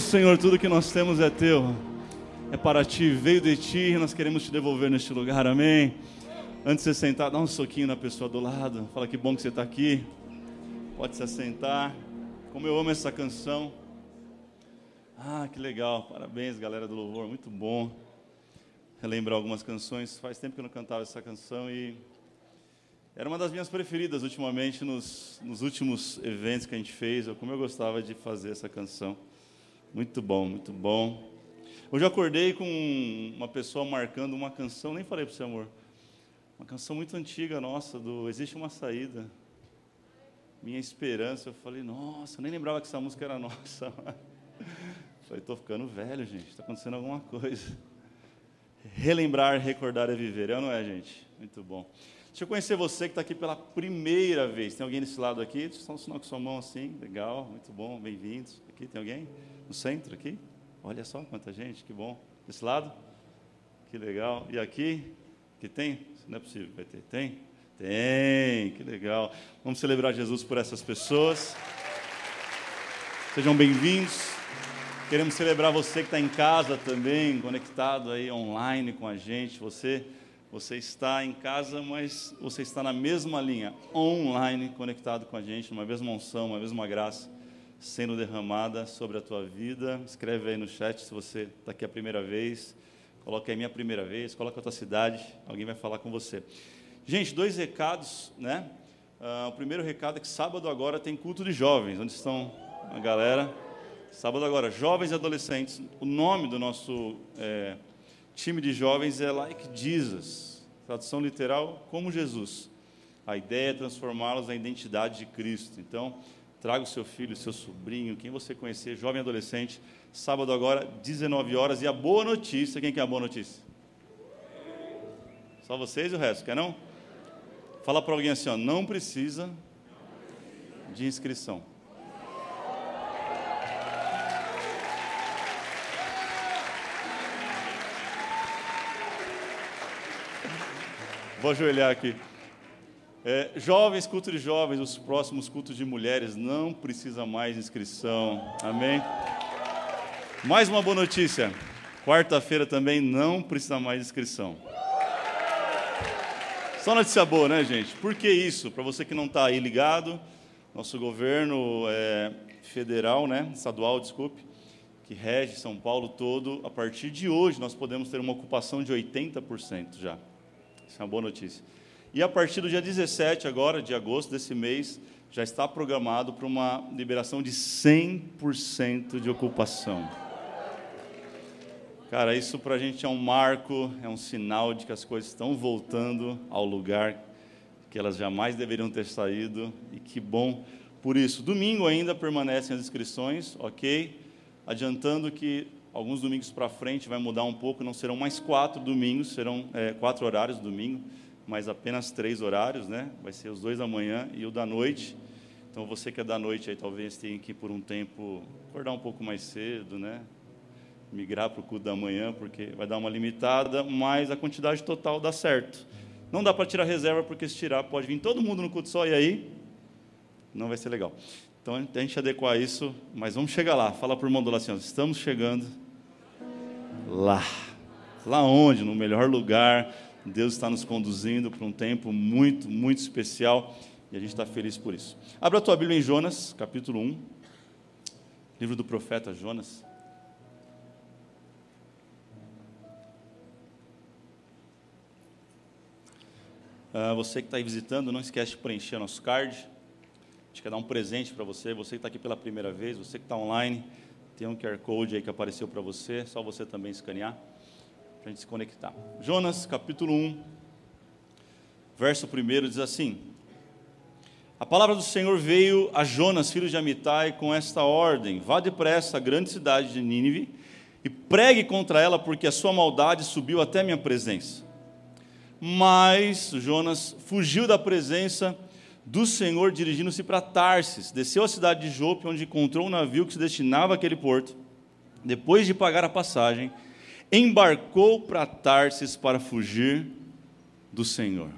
Senhor, tudo que nós temos é teu. É para ti, veio de ti e nós queremos te devolver neste lugar. Amém. Antes de você sentar, dá um soquinho na pessoa do lado. Fala que bom que você está aqui. Pode se assentar. Como eu amo essa canção. Ah, que legal. Parabéns, galera do louvor. Muito bom. Relembrar algumas canções. Faz tempo que eu não cantava essa canção e era uma das minhas preferidas ultimamente nos, nos últimos eventos que a gente fez. Como eu gostava de fazer essa canção. Muito bom, muito bom. Hoje eu acordei com uma pessoa marcando uma canção, nem falei para você, amor. Uma canção muito antiga nossa, do Existe uma Saída. Minha Esperança. Eu falei, nossa, nem lembrava que essa música era nossa. Falei, estou ficando velho, gente, está acontecendo alguma coisa. Relembrar, recordar é viver, é ou não é, gente? Muito bom. Deixa eu conhecer você que está aqui pela primeira vez. Tem alguém nesse lado aqui? Só um sinal com sua mão assim, legal, muito bom, bem-vindos. Aqui tem alguém? No centro aqui? Olha só quanta gente, que bom. Desse lado? Que legal. E aqui? Que tem? Não é possível, vai ter. Tem? Tem, que legal. Vamos celebrar Jesus por essas pessoas. Sejam bem-vindos. Queremos celebrar você que está em casa também, conectado aí online com a gente. Você, você está em casa, mas você está na mesma linha, online, conectado com a gente, numa mesma unção, uma mesma graça sendo derramada sobre a tua vida. Escreve aí no chat se você está aqui a primeira vez. Coloca aí minha primeira vez, coloca a tua cidade, alguém vai falar com você. Gente, dois recados, né? Uh, o primeiro recado é que sábado agora tem culto de jovens. Onde estão a galera? Sábado agora, jovens e adolescentes. O nome do nosso é, time de jovens é Like Jesus. Tradução literal, como Jesus. A ideia é transformá-los na identidade de Cristo. Então, Traga o seu filho, seu sobrinho, quem você conhecer, jovem adolescente. Sábado agora, 19 horas. E a boa notícia, quem quer a boa notícia? Só vocês e o resto, quer não? Fala para alguém assim, ó, não precisa de inscrição. Vou ajoelhar aqui. É, jovens, culto de jovens, os próximos cultos de mulheres, não precisa mais inscrição. Amém? Mais uma boa notícia. Quarta-feira também não precisa mais inscrição. Só notícia boa, né, gente? Por que isso? Para você que não está aí ligado, nosso governo é, federal, né, estadual, desculpe, que rege São Paulo todo, a partir de hoje nós podemos ter uma ocupação de 80% já. Isso é uma boa notícia. E a partir do dia 17 agora, de agosto desse mês, já está programado para uma liberação de 100% de ocupação. Cara, isso para a gente é um marco, é um sinal de que as coisas estão voltando ao lugar que elas jamais deveriam ter saído, e que bom por isso. Domingo ainda permanecem as inscrições, ok? Adiantando que alguns domingos para frente vai mudar um pouco, não serão mais quatro domingos, serão é, quatro horários domingo mas apenas três horários, né? Vai ser os dois da manhã e o da noite. Então você que é da noite aí talvez tenha que por um tempo acordar um pouco mais cedo, né? Migrar para o culto da manhã, porque vai dar uma limitada, mas a quantidade total dá certo. Não dá para tirar reserva, porque se tirar pode vir todo mundo no culto só e aí não vai ser legal. Então a gente adequar isso, mas vamos chegar lá. Fala para o irmão do assim, estamos chegando lá. Lá onde? No melhor lugar Deus está nos conduzindo para um tempo muito, muito especial e a gente está feliz por isso. Abra a tua Bíblia em Jonas, capítulo 1, livro do profeta Jonas. Uh, você que está aí visitando, não esquece de preencher nosso card. A gente quer dar um presente para você. Você que está aqui pela primeira vez, você que está online, tem um QR Code aí que apareceu para você, só você também escanear para a gente se conectar. Jonas, capítulo 1, verso 1 diz assim: A palavra do Senhor veio a Jonas, filho de Amitai, com esta ordem: Vá depressa à grande cidade de Nínive e pregue contra ela, porque a sua maldade subiu até minha presença. Mas Jonas fugiu da presença do Senhor, dirigindo-se para Tarsis, desceu à cidade de Jope, onde encontrou um navio que se destinava àquele porto. Depois de pagar a passagem, embarcou para Tarsis para fugir do Senhor.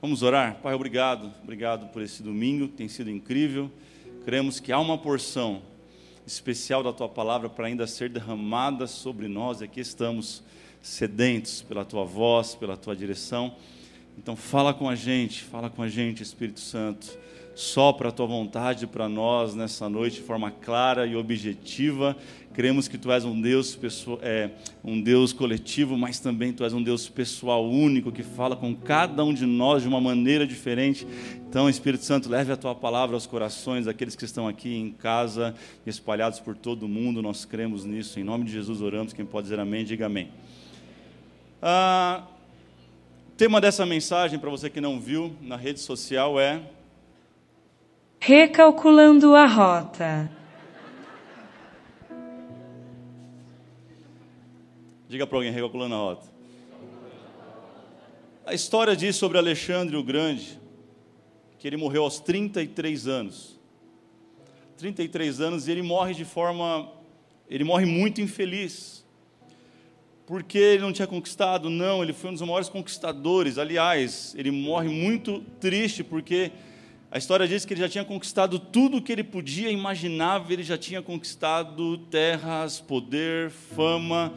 Vamos orar? Pai, obrigado, obrigado por esse domingo, tem sido incrível. Cremos que há uma porção especial da tua palavra para ainda ser derramada sobre nós. E aqui estamos sedentos pela tua voz, pela tua direção. Então fala com a gente, fala com a gente, Espírito Santo. Sopra a tua vontade para nós nessa noite de forma clara e objetiva. Cremos que tu és um Deus, pessoa, é, um Deus coletivo, mas também tu és um Deus pessoal único que fala com cada um de nós de uma maneira diferente. Então, Espírito Santo, leve a tua palavra aos corações daqueles que estão aqui em casa, espalhados por todo o mundo. Nós cremos nisso. Em nome de Jesus oramos. Quem pode dizer amém, diga amém. Ah, tema dessa mensagem, para você que não viu na rede social, é. Recalculando a rota. Diga para alguém, recalculando a rota. A história diz sobre Alexandre o Grande, que ele morreu aos 33 anos. 33 anos e ele morre de forma. Ele morre muito infeliz porque ele não tinha conquistado, não, ele foi um dos maiores conquistadores. Aliás, ele morre muito triste porque a história diz que ele já tinha conquistado tudo o que ele podia imaginar, ele já tinha conquistado terras, poder, fama.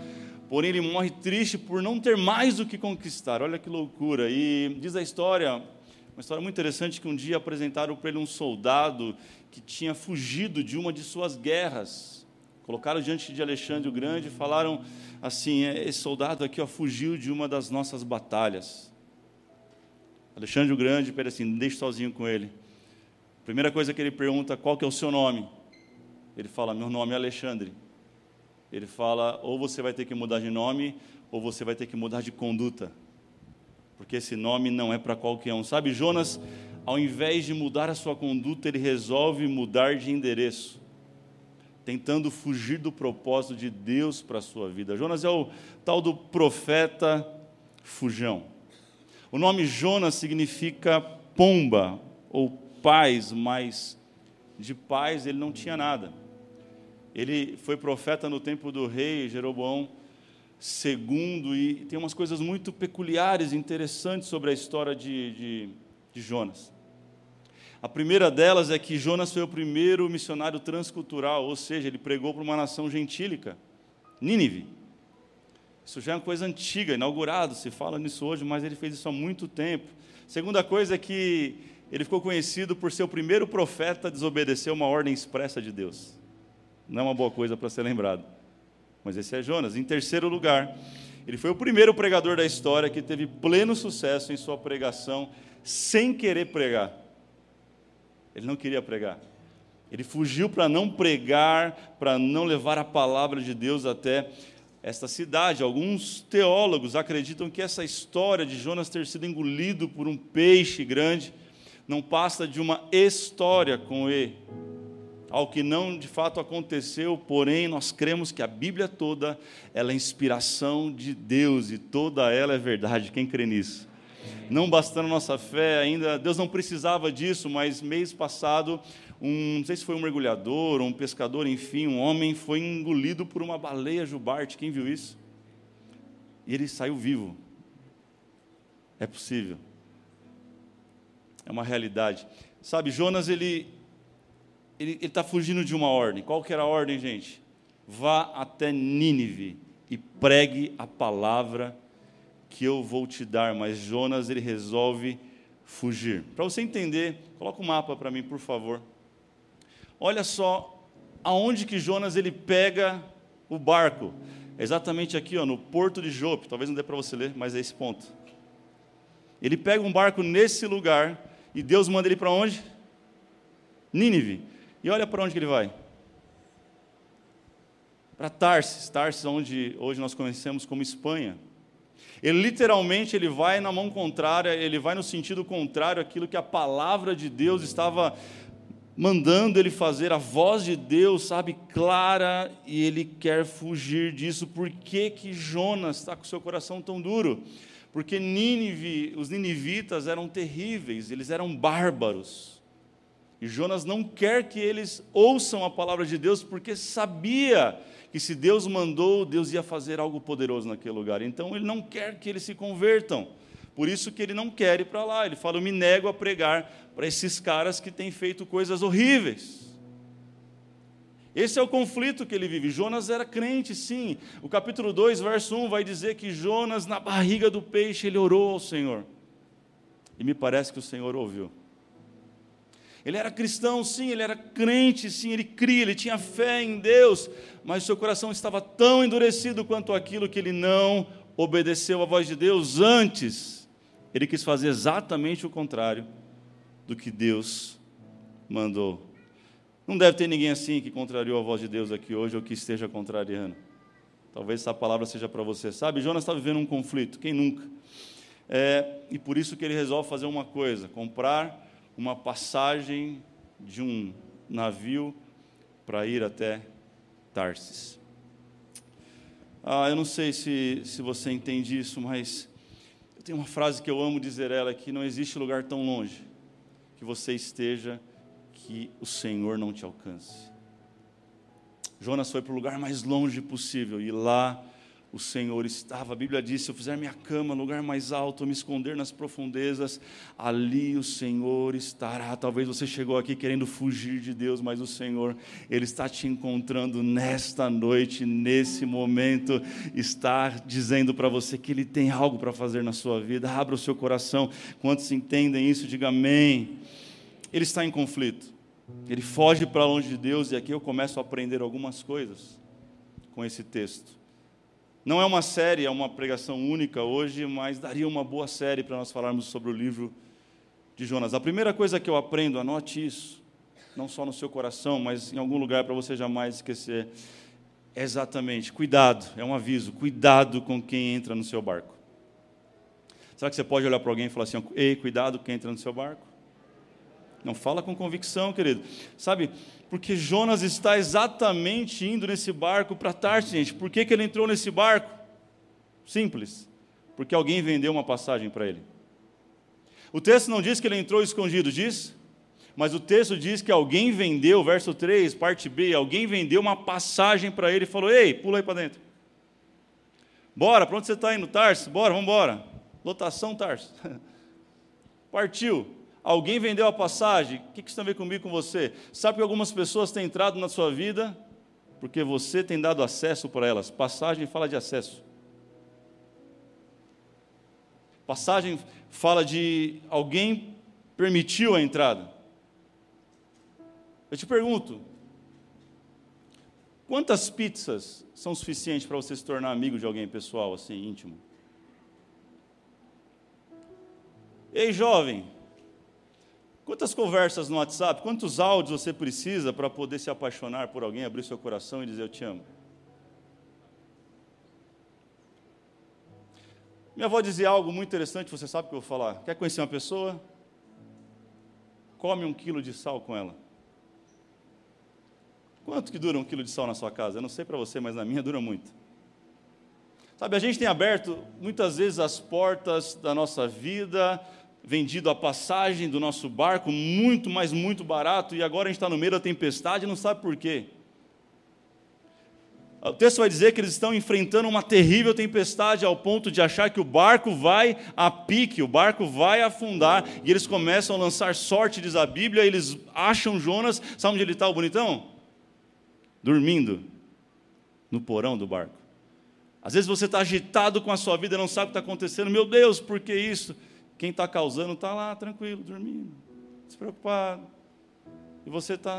Porém, ele morre triste por não ter mais o que conquistar. Olha que loucura. E diz a história, uma história muito interessante, que um dia apresentaram para ele um soldado que tinha fugido de uma de suas guerras. Colocaram diante de Alexandre o Grande e falaram assim: é, esse soldado aqui ó, fugiu de uma das nossas batalhas. Alexandre o Grande pede assim: deixe sozinho com ele. Primeira coisa que ele pergunta: qual que é o seu nome? Ele fala: meu nome é Alexandre. Ele fala: ou você vai ter que mudar de nome, ou você vai ter que mudar de conduta. Porque esse nome não é para qualquer um. Sabe, Jonas, ao invés de mudar a sua conduta, ele resolve mudar de endereço tentando fugir do propósito de Deus para a sua vida. Jonas é o tal do profeta fujão. O nome Jonas significa pomba ou paz, mas de paz ele não tinha nada. Ele foi profeta no tempo do rei Jeroboão II e tem umas coisas muito peculiares interessantes sobre a história de, de, de Jonas. A primeira delas é que Jonas foi o primeiro missionário transcultural, ou seja, ele pregou para uma nação gentílica, Nínive. Isso já é uma coisa antiga, inaugurado, se fala nisso hoje, mas ele fez isso há muito tempo. Segunda coisa é que ele ficou conhecido por ser o primeiro profeta a desobedecer uma ordem expressa de Deus. Não é uma boa coisa para ser lembrado. Mas esse é Jonas. Em terceiro lugar, ele foi o primeiro pregador da história que teve pleno sucesso em sua pregação sem querer pregar. Ele não queria pregar. Ele fugiu para não pregar, para não levar a palavra de Deus até esta cidade. Alguns teólogos acreditam que essa história de Jonas ter sido engolido por um peixe grande não passa de uma história com E, ao que não de fato aconteceu, porém nós cremos que a Bíblia toda ela é inspiração de Deus e toda ela é verdade. Quem crê nisso? não bastando nossa fé ainda, Deus não precisava disso, mas mês passado, um, não sei se foi um mergulhador, um pescador, enfim, um homem foi engolido por uma baleia jubarte. Quem viu isso? E ele saiu vivo. É possível. É uma realidade. Sabe, Jonas, ele ele está fugindo de uma ordem. Qual que era a ordem, gente? Vá até Nínive e pregue a palavra que eu vou te dar, mas Jonas ele resolve fugir. Para você entender, coloca o um mapa para mim, por favor. Olha só aonde que Jonas ele pega o barco. exatamente aqui, ó, no porto de Jope. Talvez não dê para você ler, mas é esse ponto. Ele pega um barco nesse lugar e Deus manda ele para onde? Nínive. E olha para onde que ele vai. Para Tarsis, Tarsis, onde hoje nós conhecemos como Espanha. Ele literalmente ele vai na mão contrária, ele vai no sentido contrário àquilo que a palavra de Deus estava mandando ele fazer. A voz de Deus, sabe, clara, e ele quer fugir disso. Por que, que Jonas está com seu coração tão duro? Porque Nínive, os ninivitas eram terríveis, eles eram bárbaros. E Jonas não quer que eles ouçam a palavra de Deus, porque sabia que se Deus mandou, Deus ia fazer algo poderoso naquele lugar. Então ele não quer que eles se convertam. Por isso que ele não quer ir para lá. Ele fala: Eu me nego a pregar para esses caras que têm feito coisas horríveis. Esse é o conflito que ele vive. Jonas era crente, sim. O capítulo 2, verso 1 vai dizer que Jonas, na barriga do peixe, ele orou ao Senhor. E me parece que o Senhor ouviu. Ele era cristão, sim, ele era crente, sim, ele cria, ele tinha fé em Deus, mas seu coração estava tão endurecido quanto aquilo que ele não obedeceu à voz de Deus antes. Ele quis fazer exatamente o contrário do que Deus mandou. Não deve ter ninguém assim que contrariou a voz de Deus aqui hoje ou que esteja contrariando. Talvez essa palavra seja para você. Sabe, Jonas está vivendo um conflito, quem nunca? É, e por isso que ele resolve fazer uma coisa: comprar uma passagem de um navio para ir até Tarsis. Ah, eu não sei se, se você entende isso, mas eu tenho uma frase que eu amo dizer ela que não existe lugar tão longe que você esteja que o Senhor não te alcance. Jonas foi para o lugar mais longe possível e lá o Senhor estava. A Bíblia diz: se eu fizer minha cama no lugar mais alto, me esconder nas profundezas, ali o Senhor estará. Talvez você chegou aqui querendo fugir de Deus, mas o Senhor, Ele está te encontrando nesta noite, nesse momento, está dizendo para você que Ele tem algo para fazer na sua vida. Abra o seu coração. Quantos entendem isso? Diga amém. Ele está em conflito. Ele foge para longe de Deus, e aqui eu começo a aprender algumas coisas com esse texto. Não é uma série, é uma pregação única hoje, mas daria uma boa série para nós falarmos sobre o livro de Jonas. A primeira coisa que eu aprendo, anote isso, não só no seu coração, mas em algum lugar para você jamais esquecer, é exatamente, cuidado, é um aviso, cuidado com quem entra no seu barco. Será que você pode olhar para alguém e falar assim, ei, cuidado quem entra no seu barco? Não fala com convicção, querido. Sabe, porque Jonas está exatamente indo nesse barco para Tarsis, gente. Por que, que ele entrou nesse barco? Simples. Porque alguém vendeu uma passagem para ele. O texto não diz que ele entrou escondido, diz? Mas o texto diz que alguém vendeu, verso 3, parte B, alguém vendeu uma passagem para ele e falou: Ei, pula aí para dentro. Bora, para onde você está indo, Tarso? Bora, vamos embora. Lotação, Tarso. Partiu. Alguém vendeu a passagem? O que isso tem a ver comigo com você? Sabe que algumas pessoas têm entrado na sua vida porque você tem dado acesso para elas. Passagem fala de acesso. Passagem fala de alguém permitiu a entrada. Eu te pergunto, quantas pizzas são suficientes para você se tornar amigo de alguém pessoal, assim, íntimo? Ei, jovem, Quantas conversas no WhatsApp, quantos áudios você precisa para poder se apaixonar por alguém, abrir seu coração e dizer eu te amo? Minha avó dizia algo muito interessante, você sabe o que eu vou falar. Quer conhecer uma pessoa? Come um quilo de sal com ela. Quanto que dura um quilo de sal na sua casa? Eu não sei para você, mas na minha dura muito. Sabe, a gente tem aberto muitas vezes as portas da nossa vida, vendido a passagem do nosso barco muito, mas muito barato, e agora a gente está no meio da tempestade e não sabe por quê. O texto vai dizer que eles estão enfrentando uma terrível tempestade ao ponto de achar que o barco vai a pique, o barco vai afundar, e eles começam a lançar sorte, diz a Bíblia, eles acham Jonas, sabe onde ele está, o bonitão? Dormindo no porão do barco. Às vezes você está agitado com a sua vida, não sabe o que está acontecendo, meu Deus, por que isso? Quem está causando está lá, tranquilo, dormindo, despreocupado. E você está,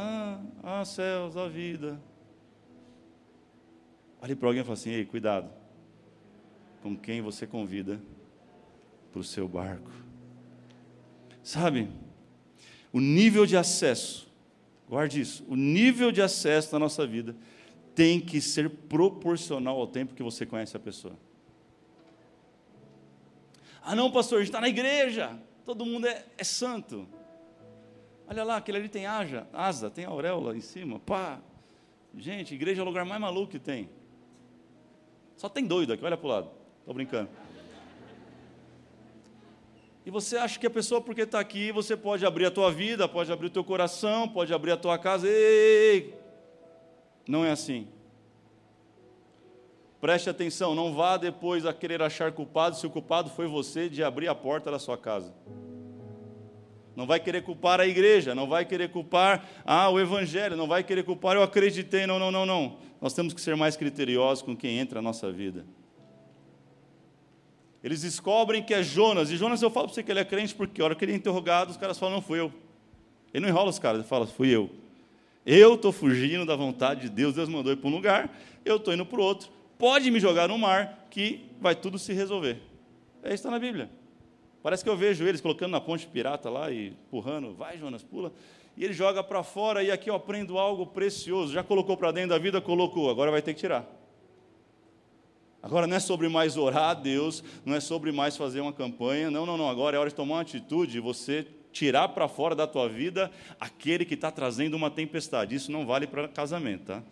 ah, ah, céus, a vida. Olhe para alguém e fala assim: ei, cuidado com quem você convida para o seu barco. Sabe, o nível de acesso, guarde isso, o nível de acesso na nossa vida tem que ser proporcional ao tempo que você conhece a pessoa. Ah, não, pastor, a gente está na igreja, todo mundo é, é, santo. Olha lá, aquele ali tem asa, asa, tem auréola em cima, pá. Gente, igreja é o lugar mais maluco que tem. Só tem doido aqui, olha para o lado, estou brincando. E você acha que a pessoa, porque está aqui, você pode abrir a tua vida, pode abrir o teu coração, pode abrir a tua casa. Ei, não é assim. Preste atenção, não vá depois a querer achar culpado se o culpado foi você de abrir a porta da sua casa. não vai querer culpar a igreja, não vai querer culpar ah, o evangelho, não vai querer culpar eu acreditei. Não, não, não, não. Nós temos que ser mais criteriosos com quem entra na nossa vida. Eles descobrem que é Jonas, e Jonas eu falo para você que ele é crente porque a hora que ele é interrogado, os caras falam, não fui eu. Ele não enrola os caras, ele fala, fui eu. Eu estou fugindo da vontade de Deus, Deus mandou ir para um lugar, eu estou indo para o outro. Pode me jogar no mar, que vai tudo se resolver. É isso está na Bíblia. Parece que eu vejo eles colocando na ponte pirata lá e empurrando, vai Jonas, pula. E ele joga para fora e aqui eu aprendo algo precioso. Já colocou para dentro da vida? Colocou, agora vai ter que tirar. Agora não é sobre mais orar a Deus, não é sobre mais fazer uma campanha, não, não, não. Agora é hora de tomar uma atitude você tirar para fora da tua vida aquele que está trazendo uma tempestade. Isso não vale para casamento, tá?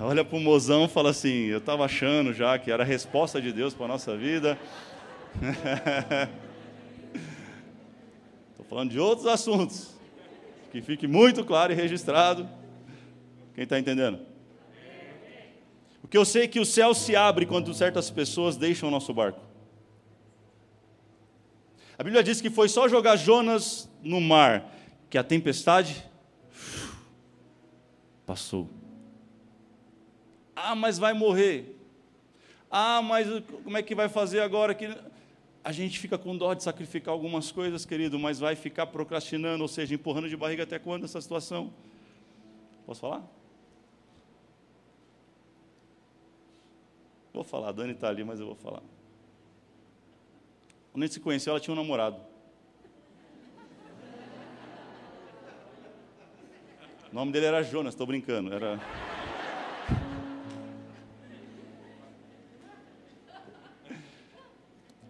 Olha para o mozão e fala assim: Eu estava achando já que era a resposta de Deus para a nossa vida. Estou falando de outros assuntos. Que fique muito claro e registrado. Quem está entendendo? O que eu sei é que o céu se abre quando certas pessoas deixam o nosso barco. A Bíblia diz que foi só jogar Jonas no mar que a tempestade passou. Ah, mas vai morrer. Ah, mas como é que vai fazer agora? Que a gente fica com dó de sacrificar algumas coisas, querido, mas vai ficar procrastinando, ou seja, empurrando de barriga até quando essa situação? Posso falar? Vou falar, a Dani está ali, mas eu vou falar. Quando a gente se conheceu, ela tinha um namorado. O nome dele era Jonas, estou brincando. Era.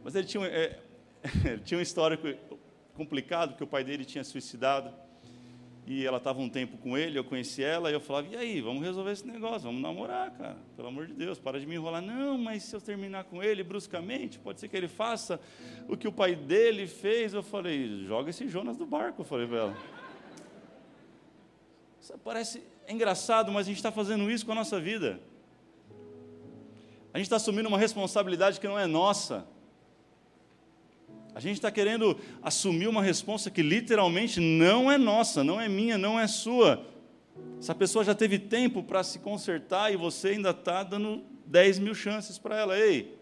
Mas ele tinha, é, ele tinha um histórico complicado, porque o pai dele tinha suicidado. E ela estava um tempo com ele, eu conheci ela, e eu falava, e aí, vamos resolver esse negócio, vamos namorar, cara. Pelo amor de Deus, para de me enrolar. Não, mas se eu terminar com ele bruscamente, pode ser que ele faça o que o pai dele fez. Eu falei, joga esse Jonas do barco, eu falei para ela. Isso parece engraçado, mas a gente está fazendo isso com a nossa vida. A gente está assumindo uma responsabilidade que não é nossa. A gente está querendo assumir uma resposta que literalmente não é nossa, não é minha, não é sua. Essa pessoa já teve tempo para se consertar e você ainda está dando 10 mil chances para ela. Ei,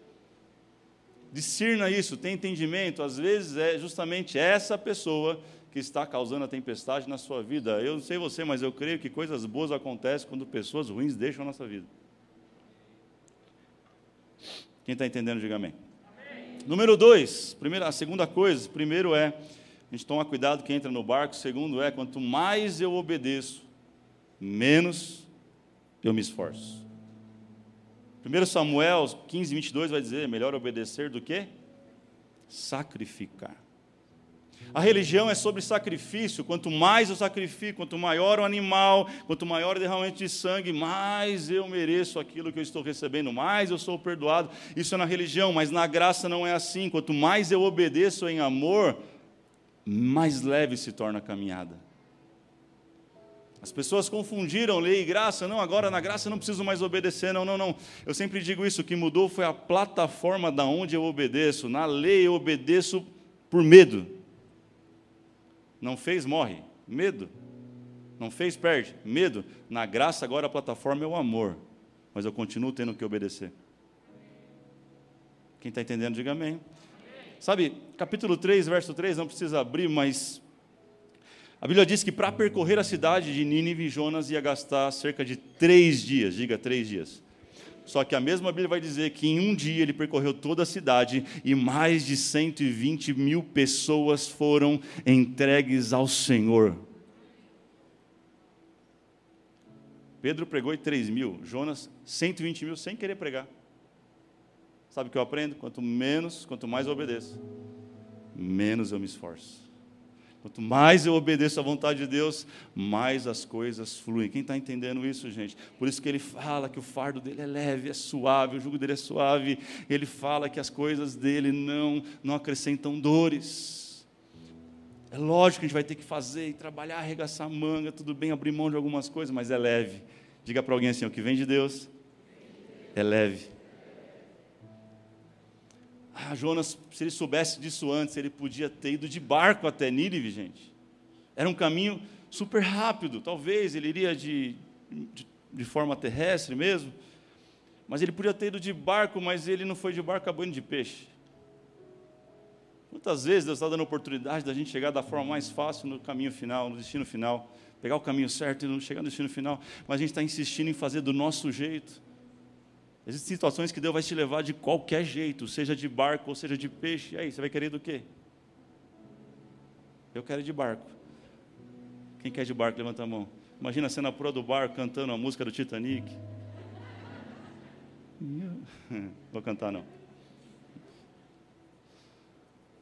discirna isso, tem entendimento. Às vezes é justamente essa pessoa que está causando a tempestade na sua vida. Eu não sei você, mas eu creio que coisas boas acontecem quando pessoas ruins deixam a nossa vida. Quem está entendendo, diga amém. Número dois, primeira, a segunda coisa, primeiro é, a gente toma cuidado que entra no barco, segundo é, quanto mais eu obedeço, menos eu me esforço. 1 Samuel 15, 22 vai dizer, melhor obedecer do que sacrificar. A religião é sobre sacrifício. Quanto mais eu sacrifico, quanto maior o animal, quanto maior o derramamento de sangue, mais eu mereço aquilo que eu estou recebendo, mais eu sou perdoado. Isso é na religião, mas na graça não é assim. Quanto mais eu obedeço em amor, mais leve se torna a caminhada. As pessoas confundiram lei e graça. Não, agora na graça eu não preciso mais obedecer. Não, não, não. Eu sempre digo isso: o que mudou foi a plataforma da onde eu obedeço. Na lei eu obedeço por medo. Não fez, morre. Medo. Não fez, perde. Medo. Na graça, agora a plataforma é o amor. Mas eu continuo tendo que obedecer. Quem está entendendo, diga amém. Sabe, capítulo 3, verso 3, não precisa abrir, mas a Bíblia diz que para percorrer a cidade de Nínive, Jonas ia gastar cerca de três dias. Diga três dias. Só que a mesma Bíblia vai dizer que em um dia ele percorreu toda a cidade e mais de 120 mil pessoas foram entregues ao Senhor. Pedro pregou em 3 mil, Jonas 120 mil sem querer pregar. Sabe o que eu aprendo? Quanto menos, quanto mais eu obedeço, menos eu me esforço. Quanto mais eu obedeço à vontade de Deus, mais as coisas fluem. Quem está entendendo isso, gente? Por isso que ele fala que o fardo dele é leve, é suave, o jugo dele é suave. Ele fala que as coisas dele não, não acrescentam dores. É lógico que a gente vai ter que fazer e trabalhar, arregaçar a manga, tudo bem, abrir mão de algumas coisas, mas é leve. Diga para alguém assim: o que vem de Deus é leve. Ah, Jonas, se ele soubesse disso antes, ele podia ter ido de barco até Nínive, gente. Era um caminho super rápido. Talvez ele iria de, de, de forma terrestre mesmo. Mas ele podia ter ido de barco, mas ele não foi de barco, acabou de peixe. Quantas vezes Deus está dando a oportunidade da gente chegar da forma mais fácil no caminho final, no destino final, pegar o caminho certo e não chegar no destino final, mas a gente está insistindo em fazer do nosso jeito. Existem situações que Deus vai te levar de qualquer jeito, seja de barco ou seja de peixe. E aí, você vai querer do quê? Eu quero de barco. Quem quer de barco, levanta a mão. Imagina a cena pura do barco cantando a música do Titanic. Vou cantar não.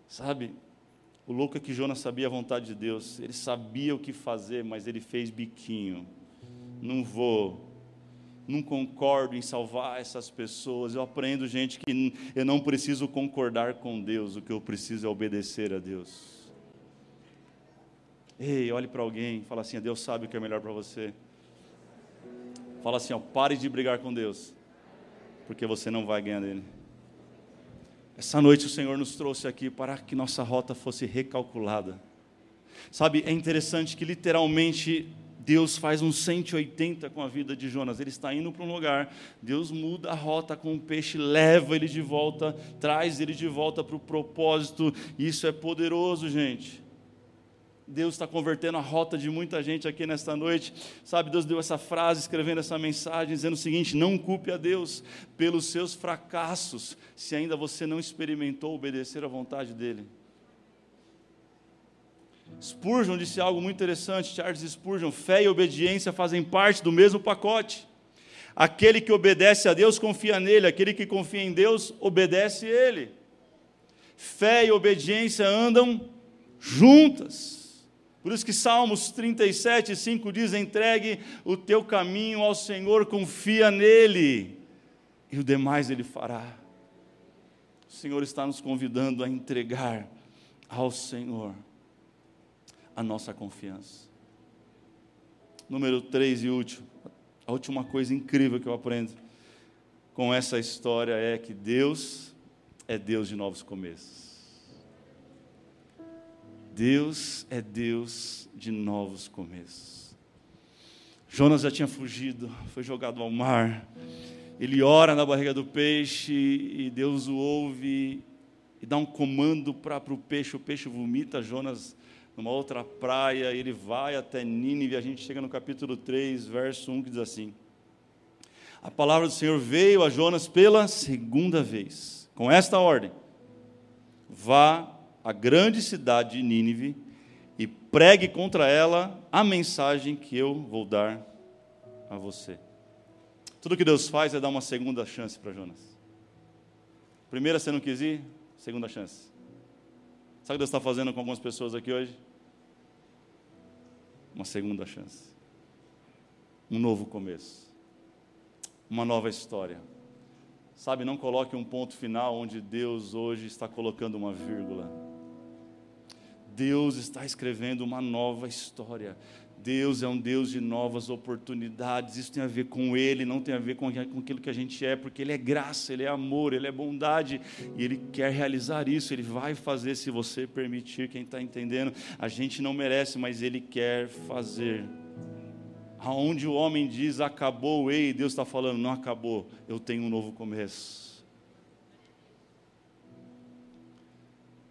Sabe, o louco é que Jonas sabia a vontade de Deus, ele sabia o que fazer, mas ele fez biquinho. Não vou, não concordo em salvar essas pessoas. Eu aprendo, gente, que eu não preciso concordar com Deus, o que eu preciso é obedecer a Deus. Ei, olhe para alguém, fala assim: Deus sabe o que é melhor para você. Fala assim: ó, pare de brigar com Deus, porque você não vai ganhar dele. Essa noite o Senhor nos trouxe aqui para que nossa rota fosse recalculada. Sabe, é interessante que literalmente Deus faz um 180 com a vida de Jonas. Ele está indo para um lugar, Deus muda a rota com o peixe, leva ele de volta, traz ele de volta para o propósito. Isso é poderoso, gente. Deus está convertendo a rota de muita gente aqui nesta noite. Sabe, Deus deu essa frase, escrevendo essa mensagem, dizendo o seguinte: não culpe a Deus pelos seus fracassos, se ainda você não experimentou obedecer à vontade dEle. Spurgeon disse algo muito interessante, Charles Spurgeon: fé e obediência fazem parte do mesmo pacote. Aquele que obedece a Deus confia nele, aquele que confia em Deus obedece a Ele. Fé e obediência andam juntas. Por isso que Salmos 37, 5 diz: entregue o teu caminho ao Senhor, confia nele, e o demais ele fará. O Senhor está nos convidando a entregar ao Senhor a nossa confiança. Número 3 e último, a última coisa incrível que eu aprendo com essa história é que Deus é Deus de novos começos. Deus é Deus de novos começos. Jonas já tinha fugido, foi jogado ao mar. Ele ora na barriga do peixe e Deus o ouve e dá um comando para o peixe. O peixe vomita Jonas numa outra praia. Ele vai até Nínive. A gente chega no capítulo 3, verso 1, que diz assim: A palavra do Senhor veio a Jonas pela segunda vez, com esta ordem: Vá a grande cidade de Nínive e pregue contra ela a mensagem que eu vou dar a você. Tudo que Deus faz é dar uma segunda chance para Jonas. Primeira você não quis ir, segunda chance. Sabe o que Deus está fazendo com algumas pessoas aqui hoje? Uma segunda chance. Um novo começo. Uma nova história. Sabe, não coloque um ponto final onde Deus hoje está colocando uma vírgula. Deus está escrevendo uma nova história. Deus é um Deus de novas oportunidades. Isso tem a ver com Ele, não tem a ver com aquilo que a gente é, porque Ele é graça, Ele é amor, Ele é bondade e Ele quer realizar isso. Ele vai fazer se você permitir. Quem está entendendo? A gente não merece, mas Ele quer fazer. Aonde o homem diz acabou, ei, Deus está falando, não acabou, eu tenho um novo começo.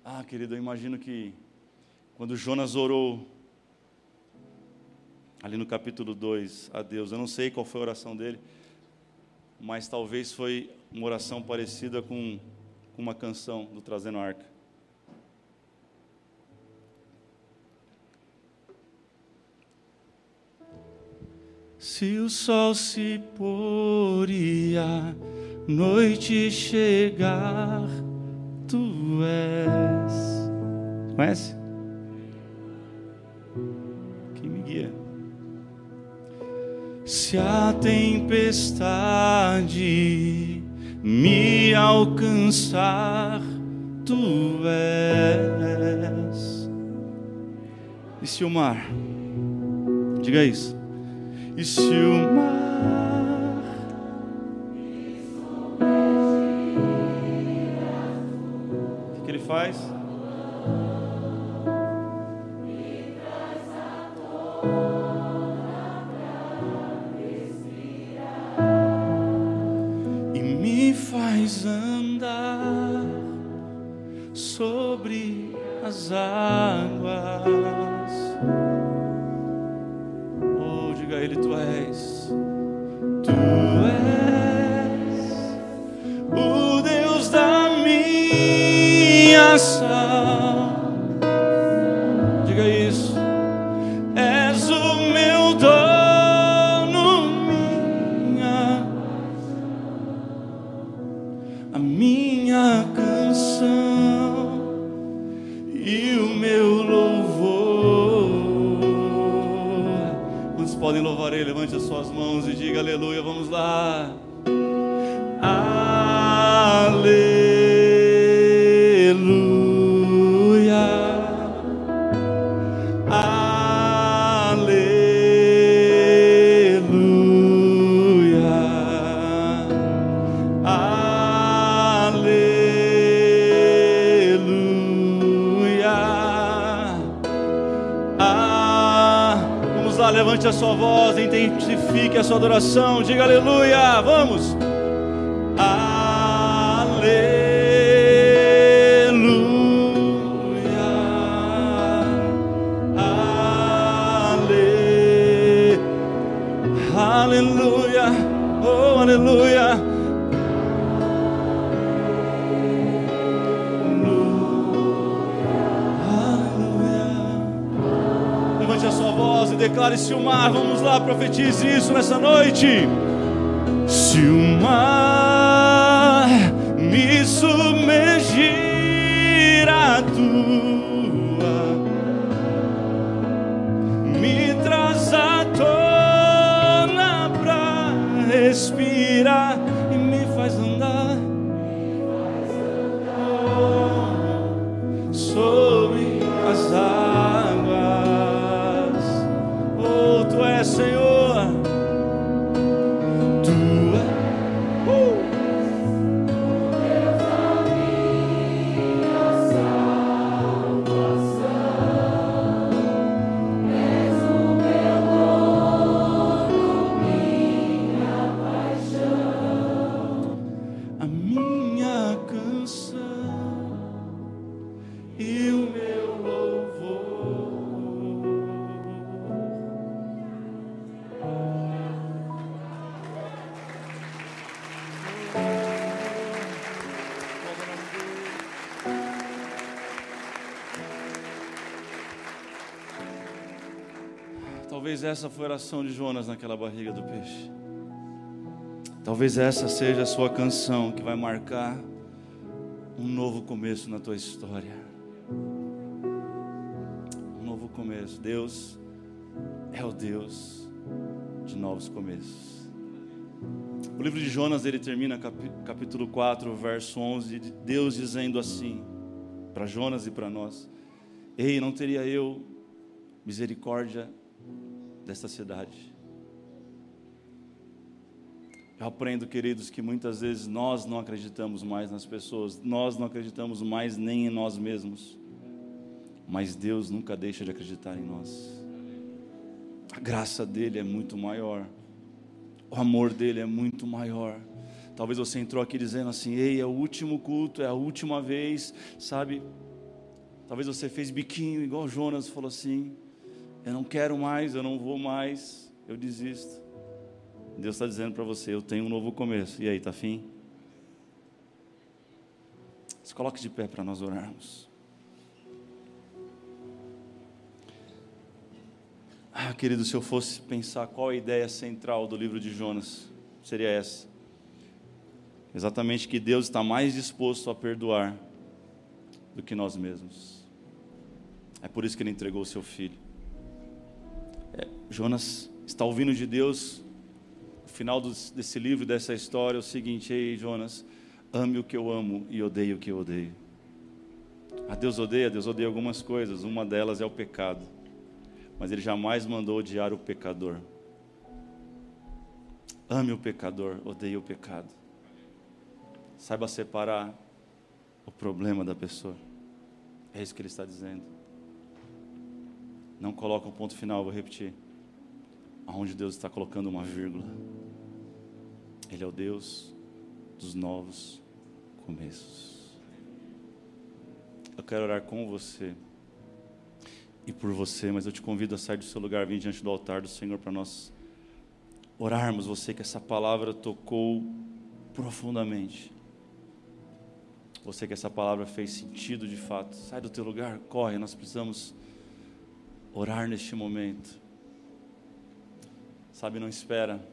Ah, querido, eu imagino que quando Jonas orou, ali no capítulo 2, a Deus, eu não sei qual foi a oração dele, mas talvez foi uma oração parecida com, com uma canção do Trazendo Arca. Se o sol se pôr e a noite chegar, tu és. Conhece? Se a tempestade me alcançar, tu és. E se o mar, diga isso. E se o mar intensifique a sua adoração, diga aleluia, vamos. E declare-se o mar. Vamos lá, profetize isso nessa noite. Se o mar essa foi a oração de Jonas naquela barriga do peixe. Talvez essa seja a sua canção que vai marcar um novo começo na tua história. Um novo começo. Deus é o Deus de novos começos. O livro de Jonas ele termina capítulo 4, verso 11, de Deus dizendo assim para Jonas e para nós: Ei, não teria eu misericórdia desta cidade? Eu aprendo, queridos, que muitas vezes nós não acreditamos mais nas pessoas, nós não acreditamos mais nem em nós mesmos, mas Deus nunca deixa de acreditar em nós. A graça dele é muito maior, o amor dele é muito maior. Talvez você entrou aqui dizendo assim: ei, é o último culto, é a última vez, sabe? Talvez você fez biquinho, igual Jonas falou assim: eu não quero mais, eu não vou mais, eu desisto. Deus está dizendo para você: eu tenho um novo começo. E aí, tá fim? Se coloque de pé para nós orarmos. Ah, querido, se eu fosse pensar qual a ideia central do livro de Jonas, seria essa. Exatamente que Deus está mais disposto a perdoar do que nós mesmos. É por isso que ele entregou o seu filho. Jonas está ouvindo de Deus. O final desse livro, dessa história, é o seguinte: Ei, Jonas, ame o que eu amo e odeie o que eu odeio. A Deus odeia, Deus odeia algumas coisas. Uma delas é o pecado. Mas Ele jamais mandou odiar o pecador. Ame o pecador, odeie o pecado. Saiba separar o problema da pessoa. É isso que ele está dizendo. Não coloca um ponto final, vou repetir. Aonde Deus está colocando uma vírgula. Ele é o Deus dos novos começos. Eu quero orar com você e por você, mas eu te convido a sair do seu lugar, vir diante do altar do Senhor para nós orarmos. Você que essa palavra tocou profundamente. Você que essa palavra fez sentido de fato. Sai do teu lugar, corre, nós precisamos orar neste momento. Sabe, não espera.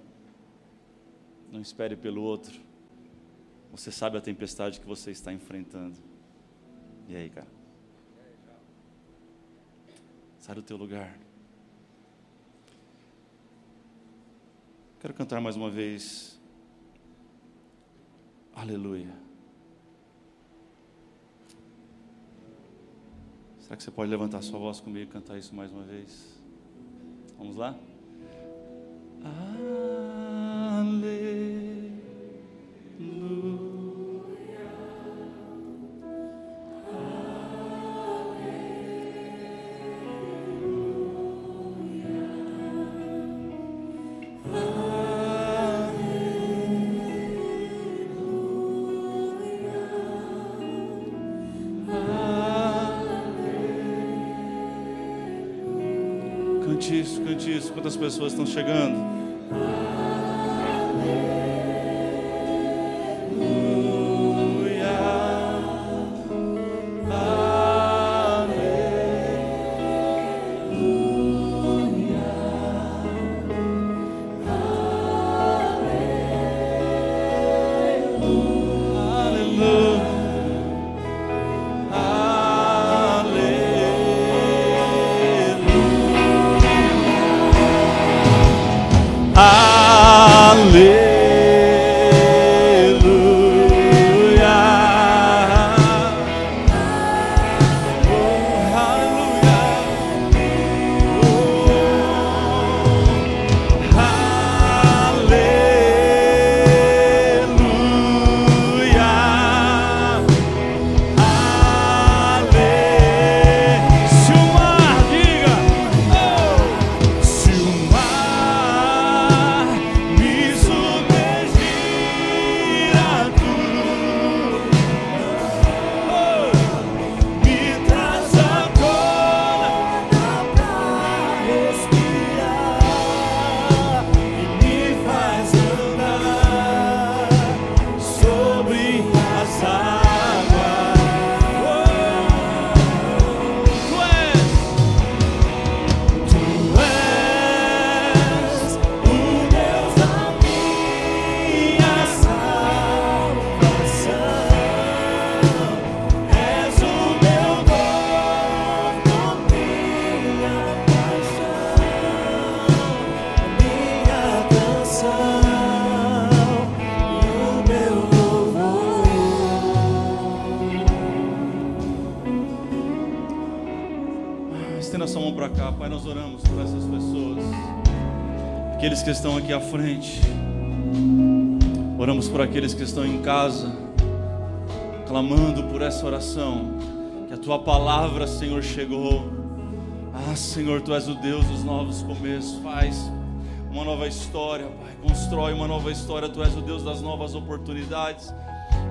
Não espere pelo outro. Você sabe a tempestade que você está enfrentando. E aí, cara? Sai do teu lugar. Quero cantar mais uma vez. Aleluia. Será que você pode levantar sua voz comigo e cantar isso mais uma vez? Vamos lá? Pessoas estão chegando? Para cá, Pai. Nós oramos por essas pessoas, aqueles que estão aqui à frente. Oramos por aqueles que estão em casa, clamando por essa oração. Que a tua palavra, Senhor, chegou. Ah, Senhor, tu és o Deus dos novos começos. Faz uma nova história, Pai. Constrói uma nova história. Tu és o Deus das novas oportunidades.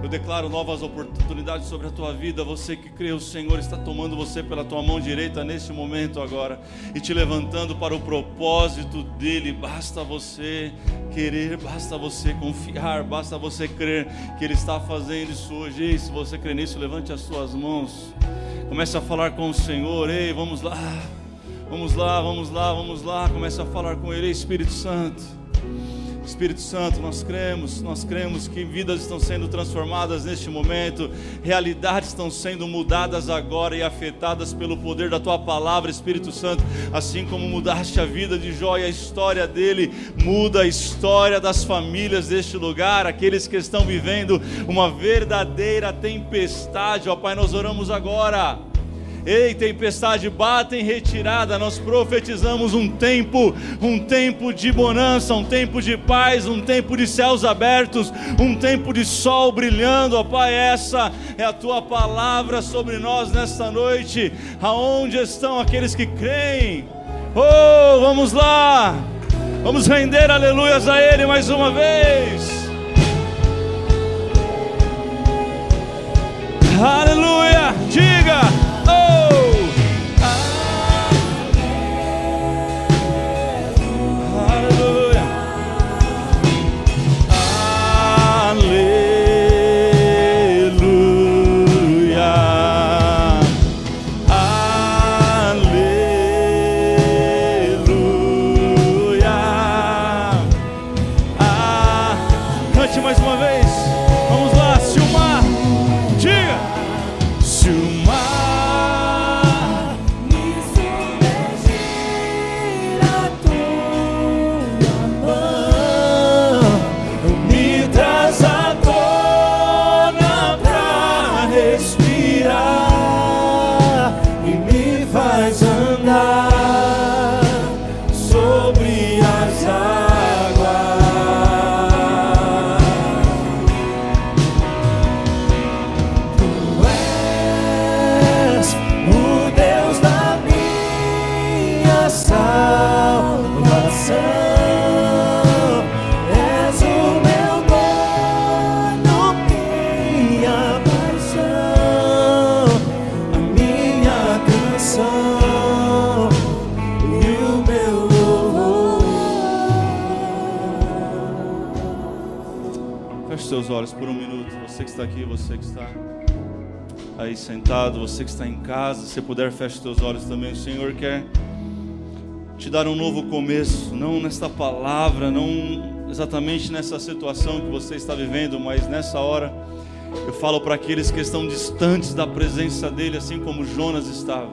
Eu declaro novas oportunidades sobre a tua vida. Você que crê, o Senhor está tomando você pela tua mão direita neste momento agora e te levantando para o propósito dele. Basta você querer, basta você confiar, basta você crer que ele está fazendo isso hoje. Ei, se você crê nisso, levante as suas mãos. Comece a falar com o Senhor. Ei, vamos lá. Vamos lá, vamos lá, vamos lá. Comece a falar com ele, Espírito Santo. Espírito Santo, nós cremos, nós cremos que vidas estão sendo transformadas neste momento, realidades estão sendo mudadas agora e afetadas pelo poder da tua palavra, Espírito Santo, assim como mudaste a vida de Jó e a história dele, muda a história das famílias deste lugar, aqueles que estão vivendo uma verdadeira tempestade, ó Pai, nós oramos agora Ei, tempestade, bata em retirada. Nós profetizamos um tempo, um tempo de bonança, um tempo de paz, um tempo de céus abertos, um tempo de sol brilhando. Ó Pai, essa é a tua palavra sobre nós nesta noite. Aonde estão aqueles que creem? Oh, vamos lá. Vamos render aleluias a Ele mais uma vez. Aleluia! Diga! Oh! Está aqui, você que está aí sentado, você que está em casa, se puder, feche seus olhos também. O Senhor quer te dar um novo começo, não nesta palavra, não exatamente nessa situação que você está vivendo, mas nessa hora eu falo para aqueles que estão distantes da presença dele, assim como Jonas estava.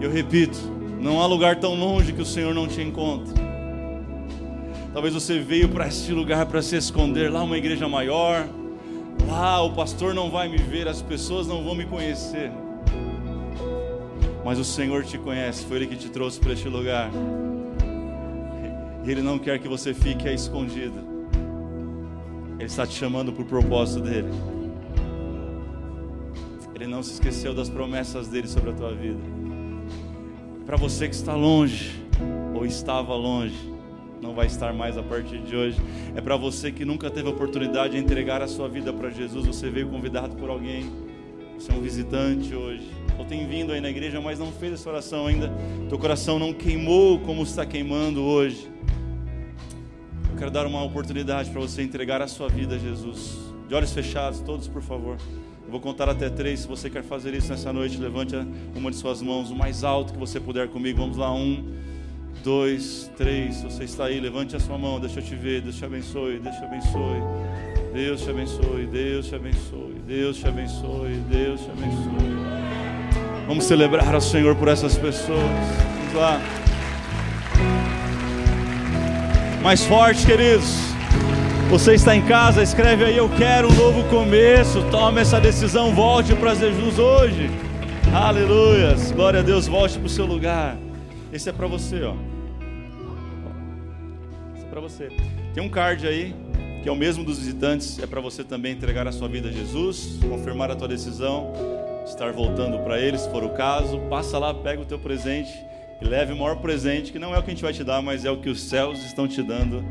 Eu repito, não há lugar tão longe que o Senhor não te encontre. Talvez você veio para este lugar para se esconder lá uma igreja maior. Lá o pastor não vai me ver, as pessoas não vão me conhecer. Mas o Senhor te conhece, foi ele que te trouxe para este lugar. E ele não quer que você fique escondido. Ele está te chamando para o propósito dele. Ele não se esqueceu das promessas dele sobre a tua vida. Para você que está longe ou estava longe, não vai estar mais a partir de hoje. É para você que nunca teve a oportunidade de entregar a sua vida para Jesus. Você veio convidado por alguém. Você é um visitante hoje. Ou tem vindo aí na igreja, mas não fez essa oração ainda. Teu coração não queimou como está queimando hoje. Eu quero dar uma oportunidade para você entregar a sua vida a Jesus. De olhos fechados, todos, por favor. Eu vou contar até três. Se você quer fazer isso nessa noite, levante uma de suas mãos, o mais alto que você puder comigo. Vamos lá, um, dois, três. Você está aí, levante a sua mão. Deixa eu te ver. Deus te abençoe. Deus te abençoe. Deus te abençoe. Deus te abençoe. Deus te abençoe. Deus te abençoe. Vamos celebrar ao Senhor por essas pessoas. Vamos lá. Mais forte, queridos. Você está em casa, escreve aí, eu quero um novo começo. Tome essa decisão, volte para Jesus hoje. Aleluias. Glória a Deus, volte para o seu lugar. Esse é para você, ó. Para você. Tem um card aí, que é o mesmo dos visitantes, é para você também entregar a sua vida a Jesus, confirmar a tua decisão, estar voltando para Ele, se for o caso. Passa lá, pega o teu presente e leve o maior presente, que não é o que a gente vai te dar, mas é o que os céus estão te dando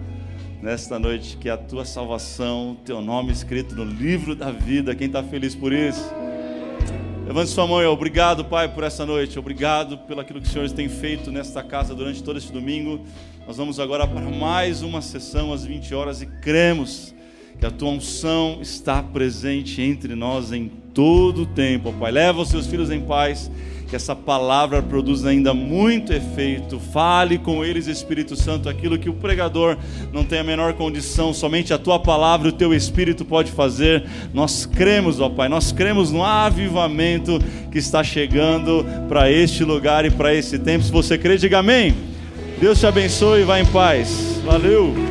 nesta noite, que é a tua salvação, teu nome escrito no livro da vida. Quem está feliz por isso? Levante sua mão obrigado, Pai, por essa noite. Obrigado pelo aquilo que o Senhor tem feito nesta casa durante todo este domingo. Nós vamos agora para mais uma sessão às 20 horas e cremos que a tua unção está presente entre nós em todo o tempo, Pai. Leva os seus filhos em paz, que essa palavra produza ainda muito efeito. Fale com eles, Espírito Santo, aquilo que o pregador não tem a menor condição, somente a tua palavra, o teu Espírito pode fazer. Nós cremos, ó Pai, nós cremos no avivamento que está chegando para este lugar e para esse tempo. Se você crê, diga amém. Deus te abençoe e vá em paz. Valeu.